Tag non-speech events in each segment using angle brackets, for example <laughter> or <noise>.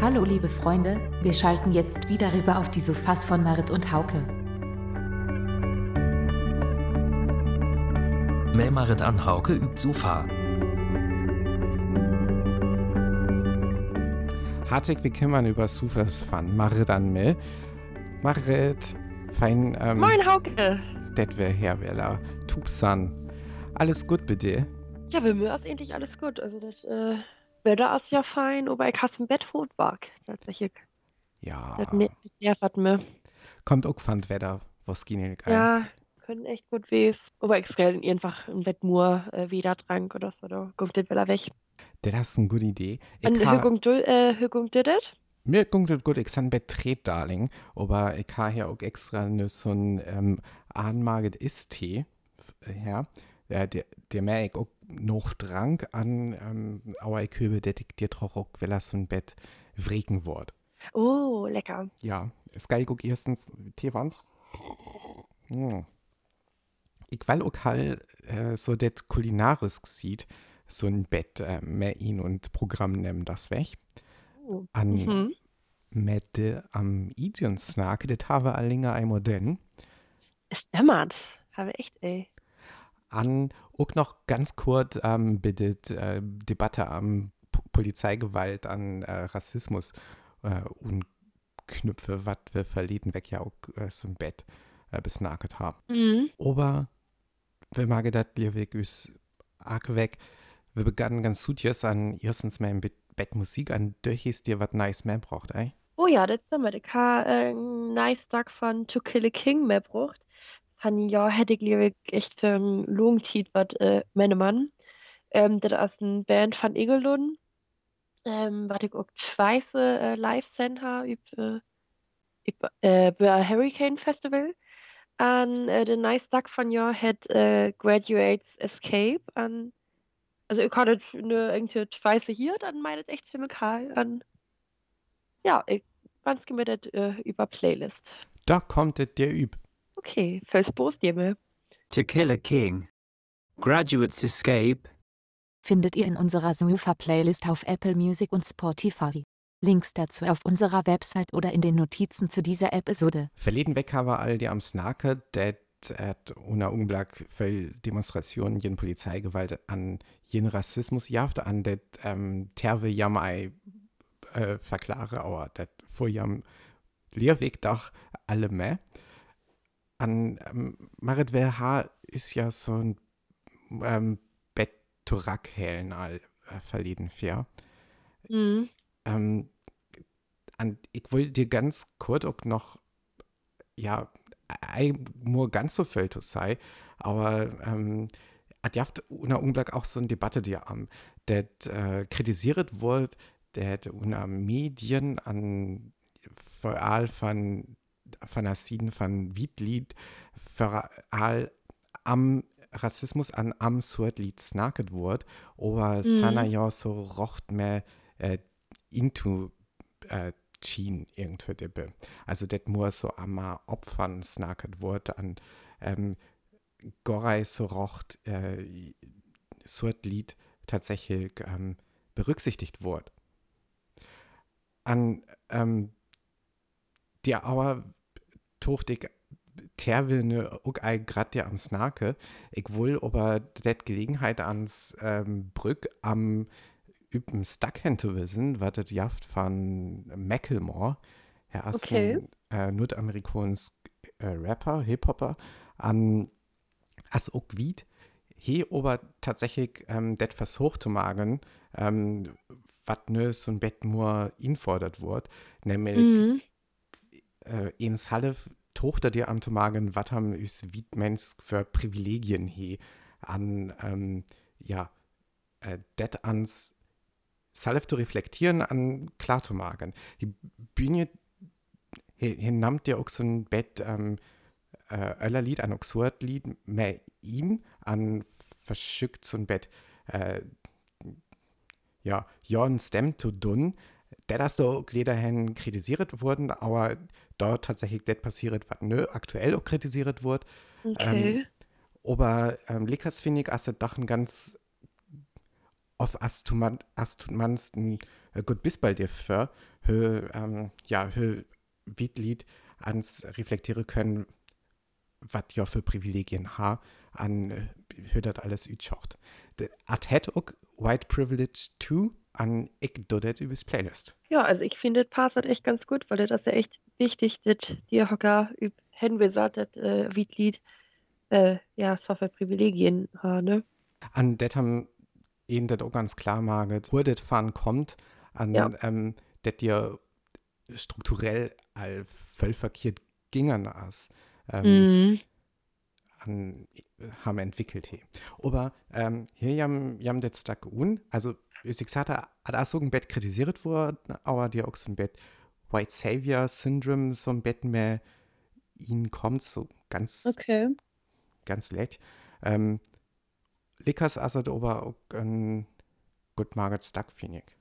Hallo liebe Freunde, wir schalten jetzt wieder rüber auf die Sofas von Marit und Hauke. Mehr Marit an Hauke übt Sofa. Hartig willkommen über Sofas von Marit an Mel. Marit, fein, ähm, Moin Hauke. det wär Herweller, Tupsan. Alles gut bei dir? Ja, bei mir ist endlich alles gut. Also das äh, Wetter ist ja fein, aber ich hasse im Bett Fotwag. Tatsächlich. Ja. Das, ne das nervt mir. Kommt auch von Wetter, was ging nicht geil. Ja, können echt gut wehs. Aber ich stelle einfach im Bett nur äh, wieder trank oder so. Da kommt das wieder weg. Das ist eine gute Idee. Ich Und ha- wie kommt du, äh, kommt dir das? Mir kommt das gut, ich kann Bett tret, Darling, aber ich habe hier auch extra ne, so ein ähm, Anmaget Ist-Tee her. Ja, der, der mehr ich auch noch drank an, ähm, aber ich höre, dass ich dir doch auch, weil er so ein Bett wreken wird. Oh, lecker. Ja, auch erstens Tee waren's. Mm. Ich will auch halt äh, so das kulinaris sieht, so ein Bett äh, mehr ihn und Programm nehmen das weg. Oh. An Mhm. Mette am Idion Snack, das habe allinge einmal denn. Es dämmert. Habe echt, ey. An auch noch ganz kurz ähm, bitte äh, Debatte am P Polizeigewalt, an äh, Rassismus äh, und Knüpfe, was wir verleden weg ja auch äh, so ein Bett äh, besnacket haben. Mhm. Aber wir mag das Lieweg ist arg weg. Wir begannen ganz jetzt an erstens mal im Bett, Bett Musik an, durch ist dir was nice mehr braucht, ey. Oh ja, das dämmert. Ich habe äh, nice Tag von To Kill a King mehr gebracht. Von ja, hätte ich lieber echt für einen Lungtiet was, äh, meine Mann. Ähm, das ist eine Band von Igelund. Ähm, was ich auch Schweiße äh, live sehen habe über, über, äh, Hurricane Festival. Und äh, der nice Tag von ja hat äh, Graduates Escape. Und, also ich hatte eine irgendwie Schweiße hier, dann meint es echt ziemlich. Und ja, ich ganz gemittet äh, über Playlist. Da kommt dir üb. Okay, fürs Post dir To Kill a King. Graduates Escape. Findet ihr in unserer Sofa-Playlist auf Apple Music und Spotify. Links dazu auf unserer Website oder in den Notizen zu dieser Episode. Verleden weg haben wir all die am Snake, det et unter Unglück für Demonstrationen, jen Polizeigewalt an jen Rassismus jaft an det ähm, Terve jam ei äh, verklare, aber det vor jam Lehrweg dach alle mehr. An ähm, Marit WH ist ja so ein ähm, Bett Torak-Hellen all äh, verleden fair. Mhm. Ähm, an, ich wollte dir ganz kurz auch noch, ja, nur ganz so viel zu sei, aber ähm, hat jaft unter Unglück auch so eine Debatte, die am, der äh, kritisiert wird, der unter Medien an vor allem von von Wiedlied vor allem am Rassismus an am Swordlied snacket wird, aber Mhm. sana ja so rocht mehr äh, into äh, Chin irgendwie dippe. Also das muss so einmal Opfern snacket wird an ähm, Gorei so rocht äh, so ein Lied tatsächlich ähm, berücksichtigt wird. An ähm, die aber tocht ich Terwilne auch grad der am Snake. Ich will aber det Gelegenheit ans ähm, Brück am üben Stuckhen zu wissen, was das jaft von Macklemore. Er ist Okay. äh, Nordamerikans äh, Rapper, Hip-Hopper, an as auch Wied. He aber tatsächlich ähm, det versucht zu machen, ähm, was ne so ein Bett nur ihn fordert wird, nämlich Mhm. Äh, ins Halef Tochter dir am zu magen, was haben üs Wiedmens für Privilegien he an, ähm, ja, äh, det ans Salef zu reflektieren, an klar zu magen. Die Bühne, hier, hier nammt dir auch so ein Bett, ähm, äh, Öllerlied, ein Oxford-Lied, mehr ihn an verschickt so ein Bett, äh, ja, Jon Stem zu dun, der das so Lederhen kritisiert wurden, aber dort tatsächlich das passiert, was nö, aktuell auch kritisiert wird. Okay. Aber ähm, Likas finde ich, als das doch ein ganz auf Astuman, Astumansten äh, gut bis bald dir für, hö, ähm, ja, hö, Wiedlied ans reflektieren können, was ja für Privilegien ha an äh, hö das alles ütschocht. At het auch White Privilege 2 an das übers Playlist. Ja, also ich finde, das passt echt ganz gut, weil das ist ja echt wichtig, dass die Hocker üb hingesagt, das äh, Wiedlied, äh, ja, so viele Privilegien ha, ne? An det haben ihnen das auch ganz klar maget, wo das fahren kommt, an Ja. ähm, das dir strukturell all voll verkehrt gingen as. Ähm, Mhm. an, haben entwickelt he. Aber ähm, hier jam, jam det stak un, also ich gesagt, hat auch so ein Bett kritisiert worden, aber dir auch so ein Bett White Savior Syndrome so ein Bett mehr ihn kommt so ganz Okay. ganz leicht. Ähm, asset aber auch ein gut Margaret Stuck finde ich.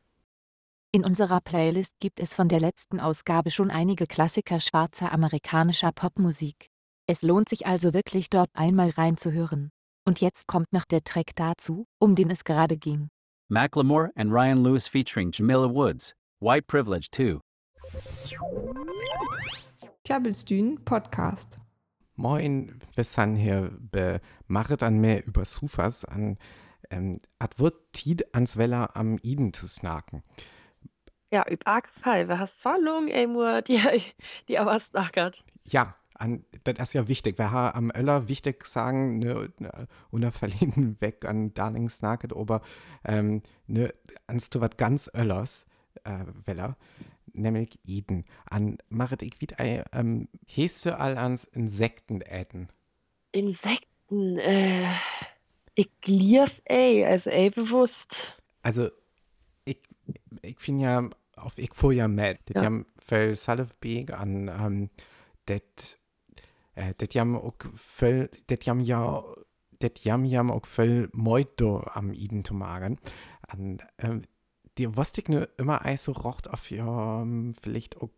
In unserer Playlist gibt es von der letzten Ausgabe schon einige Klassiker schwarzer amerikanischer Popmusik. Es lohnt sich also wirklich dort einmal reinzuhören. Und jetzt kommt noch der Track dazu, um den es gerade ging. Macklemore and Ryan Lewis featuring Jamila Woods. White Privilege 2. Klabbelstühn Podcast. Moin, bis han hier be machet an mehr über Sufas an ähm, at wird Tid ans Weller am Iden zu snaken. Ja, üb arg Fall. Wir hast so lang, ey, nur <laughs> die, die aber snackert. Ja, an, das ist ja wichtig. Wir haben am Öller wichtig sagen, ne, ne unter verlehnen <laughs> weg an Darling snaket, aber ähm, ne, ans du was ganz Öllers, äh, Weller, nämlich Iden. An machet ich wieder ein, ähm, hest du all ans Insekten äten. Insekten, äh, ich liers, ey, also ey, bewusst. Also, ich, ich finde ja, auf ich fuhr ja mit, das Ja. jam viel Salvbeeg an, ähm, das, äh, das jam auch viel, das jam ja, das jam jam auch viel Meuto am Iden zu magen. An, ähm, wusste ich nur immer ei so rocht auf ja, ähm, vielleicht auch,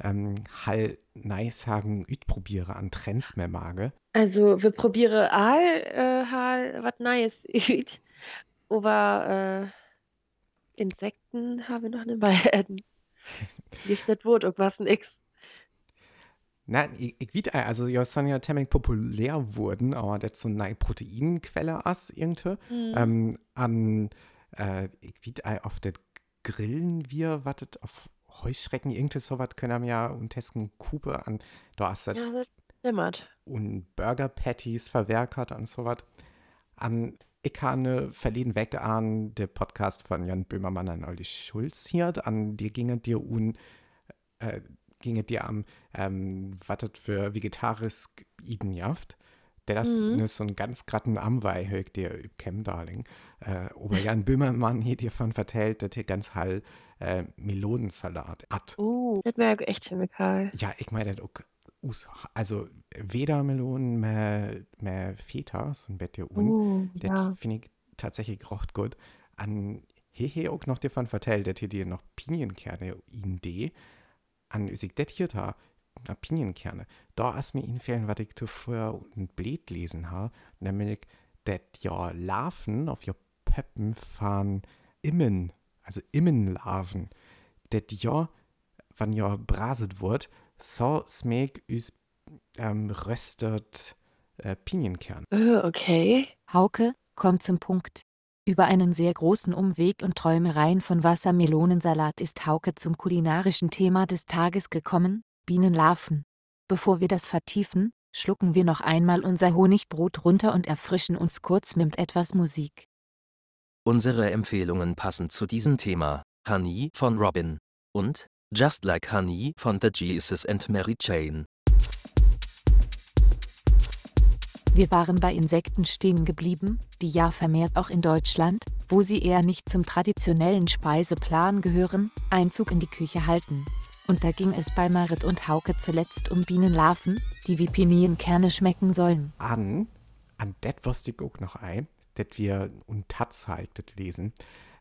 ähm, hall nice hagen üt an Trends mehr mage. Also, wir probieren all, äh, hal, wat Neues <laughs> üt. Aber, äh, Insekten haben wir noch nicht beiden. Wie ist das Wort, irgendwas nix. Na, ich, ich weiß, also ja, es sind ja ziemlich populär wurden, aber das so eine Proteinquelle ist irgendwie. Mhm. Ähm, an, äh, ich weiß, auf das Grillen wir, wartet auf Heuschrecken, irgendwie sowas können wir ja und testen Kupe an, da ist das Ja, das dämmert. und Burger Patties verwerkert und sowas. An, ich kann verleden weg an den Podcast von Jan Böhmermann an Olli Schulz hier, an die ginge dir un, äh, ginge dir am, ähm, was das für vegetarisch Iden jaft. Der das Mhm. ne, so ein ganz gratten Amwei hört dir Kem Darling. Äh, aber Jan Böhmermann hier dir von vertellt, dass hier ganz hall äh, Melonensalat hat. Uh, das wäre echt chemikal. Ja, ich meine, das auch also weder Melonen mehr, mehr Feta, so ein Bett un. Uh, Das ja. finde ich tatsächlich recht gut. An hier hier auch noch davon vertellt, dass hier dir noch Pinienkerne in D. An sich das hier da, na Pinienkerne. Da ist mir ihnen fehlen, was ich zuvor ein Blät lesen habe, nämlich, dass ja Larven auf ihr Peppen fahren Immen, also Immenlarven. Das ja, wenn ja braset wird, so smek üs ähm, röstet äh, Pinienkern. Äh, okay. Hauke, komm zum Punkt. Über einen sehr großen Umweg und Träumereien von Wassermelonensalat ist Hauke zum kulinarischen Thema des Tages gekommen, Bienenlarven. Bevor wir das vertiefen, schlucken wir noch einmal unser Honigbrot runter und erfrischen uns kurz mit etwas Musik. Unsere Empfehlungen passend zu diesem Thema: Honey von Robin und Just Like Honey von The Jesus and Mary Chain. Wir waren bei Insekten stehen geblieben, die ja vermehrt auch in Deutschland, wo sie eher nicht zum traditionellen Speiseplan gehören, Einzug in die Küche halten. Und da ging es bei Marit und Hauke zuletzt um Bienenlarven, die wie Pinienkerne schmecken sollen. an, an det wusste ich auch noch ein, dass wir und Taz halt das lesen,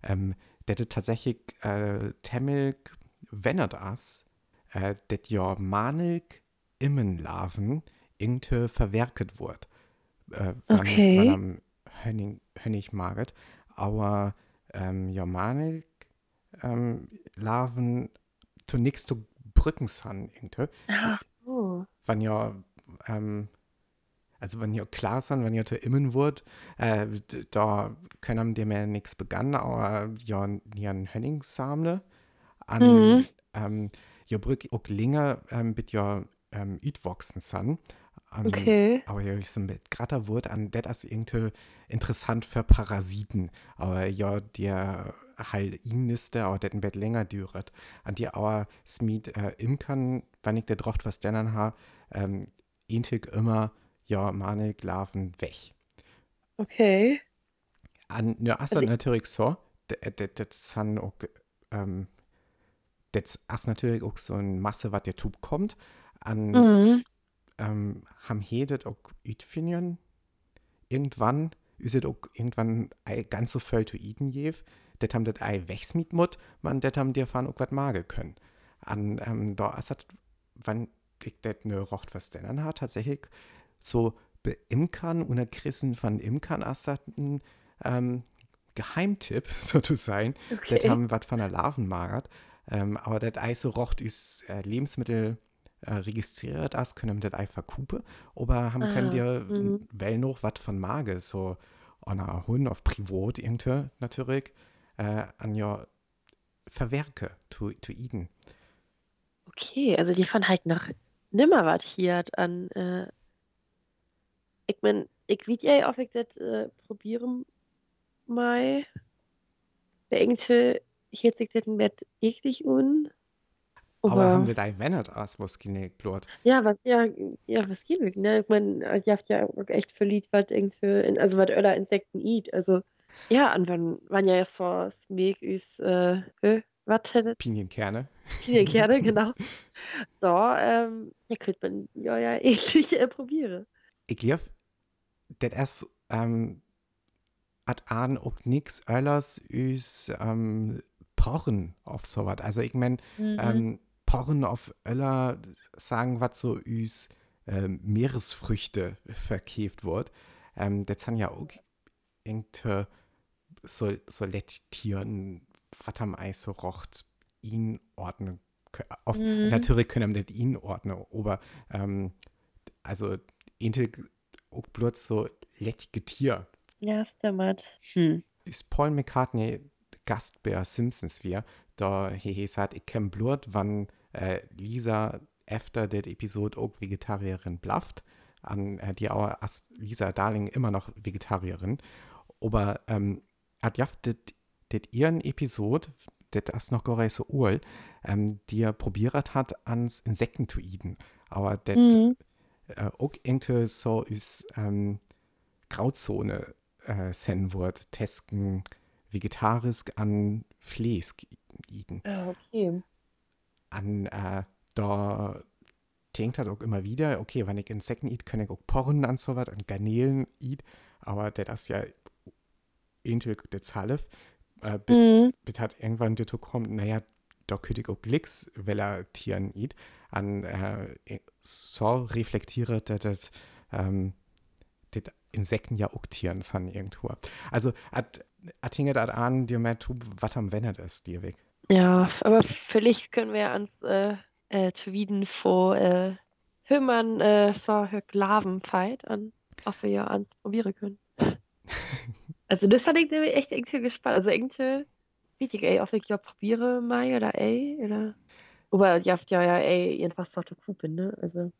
ähm, das tatsächlich äh, Temmilk wennert as, äh, dass ja Manilk Immenlarven irgendwie verwerket wird. Äh, wann, Okay. wann am Hönnig maget, aber ähm, Germanik ähm, Larven zu nix zu Brücken san irgendwie. Ach so. Wenn ja, ähm, also wenn ja klar sind, wenn ja zu immen wird, äh, da können die mir nichts begann, aber ja, ja ein Hönningssamle an, Mhm. ähm, ja Brück auch länger, ähm, mit ja, ähm, ütwachsen san. An, Okay. aber ja, ich so mit gratter Wort an, das ist irgendwie interessant für Parasiten. Aber ja, der halt ihnen ist der, aber das ein Bett länger düret. An die aber Smith äh, imkern, wenn ich der Drocht was denn an ha, ähm, intig immer, ja, meine Larven weg. Okay. An, ist Also- natürlich so, das sind auch, ähm, das ist natürlich auch so eine Masse, was der Tub kommt. An, Mhm. Ähm, haben hedet auch Ütfinien irgendwann, ist es auch irgendwann ei ganz so voll zu iden jev, das haben das ei wächs mit mut, man das haben dir fahren auch was mage können. An, ähm, da ist das, wann ich das ne rocht was denn an hat, tatsächlich so beimkern und der Christen von Imkern ist das ein, ähm, Geheimtipp, <laughs> so zu sein. Das Okay. haben was von der Larven magert. Ähm, aber das Eis so rocht ist äh, Lebensmittel äh, registriert as, können das Ei verkupe. Aber haben können Ah, dir mhm. well noch was von Mage, so an einer Hund auf Privat irgendwie natürlich, äh, an ja verwerke, zu, zu iden. Okay, also die fand halt noch nimmer was hier an, äh, ich mein, ich will ja auch ich das äh, probieren mal. Bei irgendwie hielt sich das ein Bett eklig un. Aber haben das Ei wennet as, was geneigt blut. ja, was, ja, ja, was wirklich, ne? Ich mein, ihr habt ja auch echt verliebt, was irgendwie, also was Öller Insekten eat, also, ja, und wann, wann ja so Smeg ist, äh, äh, was hättet Pinienkerne. Pinienkerne, <laughs> genau. So, ähm, ja, könnte man ja, ja <laughs> ähnlich äh, probieren. Ich glaube, das ist, ähm, at an auch nix öllers üs, ähm, Porren auf sowas. Also ich mein, Mhm. ähm, Porren auf Öller sagen, was so üs ähm, Meeresfrüchte verkäft wird. Ähm, das sind ja auch irgendwie so, so Letttieren, was am Eis so rocht, ihn ordnen. Auf, Mhm. Natürlich können wir das ihn ordnen, aber ähm, also inte auch bloß so lettige Tier. Ja, stimmt. Hm. Ist Paul McCartney Gast bei Simpsons wir, da he he sagt, ich kenn Blut, wann äh, Lisa efter der Episode auch Vegetarierin blafft, an äh, die auch als Lisa Darling immer noch Vegetarierin, aber ähm, hat jaft det, ihren Episode, det ist noch nicht so ul, ähm, die er probiert hat, ans Insekten zu iden, aber det Mhm. äh, auch irgendwie so ist ähm, Grauzone äh, sen wird, tesken vegetarisch an Fleisch iden. Ja, okay. An äh, da denkt halt auch immer wieder, okay, wenn ich Insekten eat, kann ich auch Porren an so was und Garnelen eat, aber der das ja ähnlich der Zalef, äh, bis, Mhm. bis hat irgendwann dazu kommt, naja, da könnte ich auch Glicks, weil er Tieren eat, an äh, so reflektiert, dass das ähm, das Insekten ja auch Tieren sind irgendwo. Also, at, at hinget at an, dir mehr tu, was am Wennet ist, dir weg. Ja, aber vielleicht können wir ans äh, äh, Twiden vor äh, Hümmern äh, so Glavenfight an, ob wir ja ans probieren können. <laughs> Also das hatte ich nämlich echt irgendwie gespannt. Also irgendwie, ich, ey, ob ich ja probiere mal oder ey, oder. Aber habt ja ja ey, irgendwas so zu kupen, ne? Also.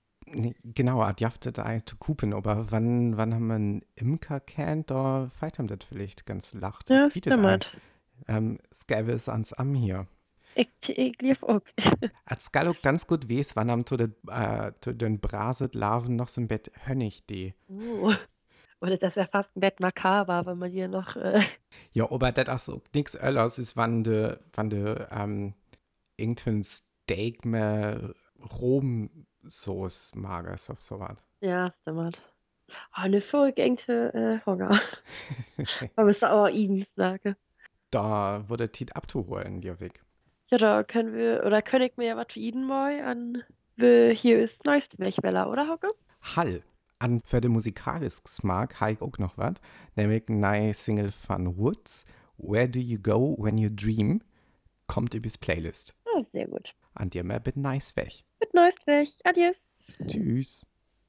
Genau, at jaftet ei zu kupen, aber wann, wann haben wir einen Imker kennt, da feit haben das vielleicht ganz lacht. Ja, ein. stimmt. Ähm, Skäve ist ans Am hier. Ich, ich lief auch. At Skal auch ganz gut weiß, wann am zu den, äh, zu den Braset Larven noch so ein Bett Hönnig die. Oh. Oder das wäre fast ein Bett makaber, wenn man hier noch. Äh, Ja, aber das ist auch nix Öllers, ist wann de, wann de, ähm, irgendein Steak mehr Rom-Sauce magers auf so was. ja, stimmt. Oh, eine Folge irgendwie äh, Hunger. <laughs> Aber es ist auch Iden sage. da wurde Tit abzuholen, dir weg. Ja, da können wir, oder kann ich mir ja was für Iden mal an. Hier ist neueste Welchweller, oder Hauke? Hall. An für den musikalischen Geschmack habe ich auch noch was, nämlich eine neue Single von Woods Where Do You Go When You Dream kommt übers Playlist. Oh, sehr gut. An dir mal bin nice weg. Neues weg. Adios. Tschüss.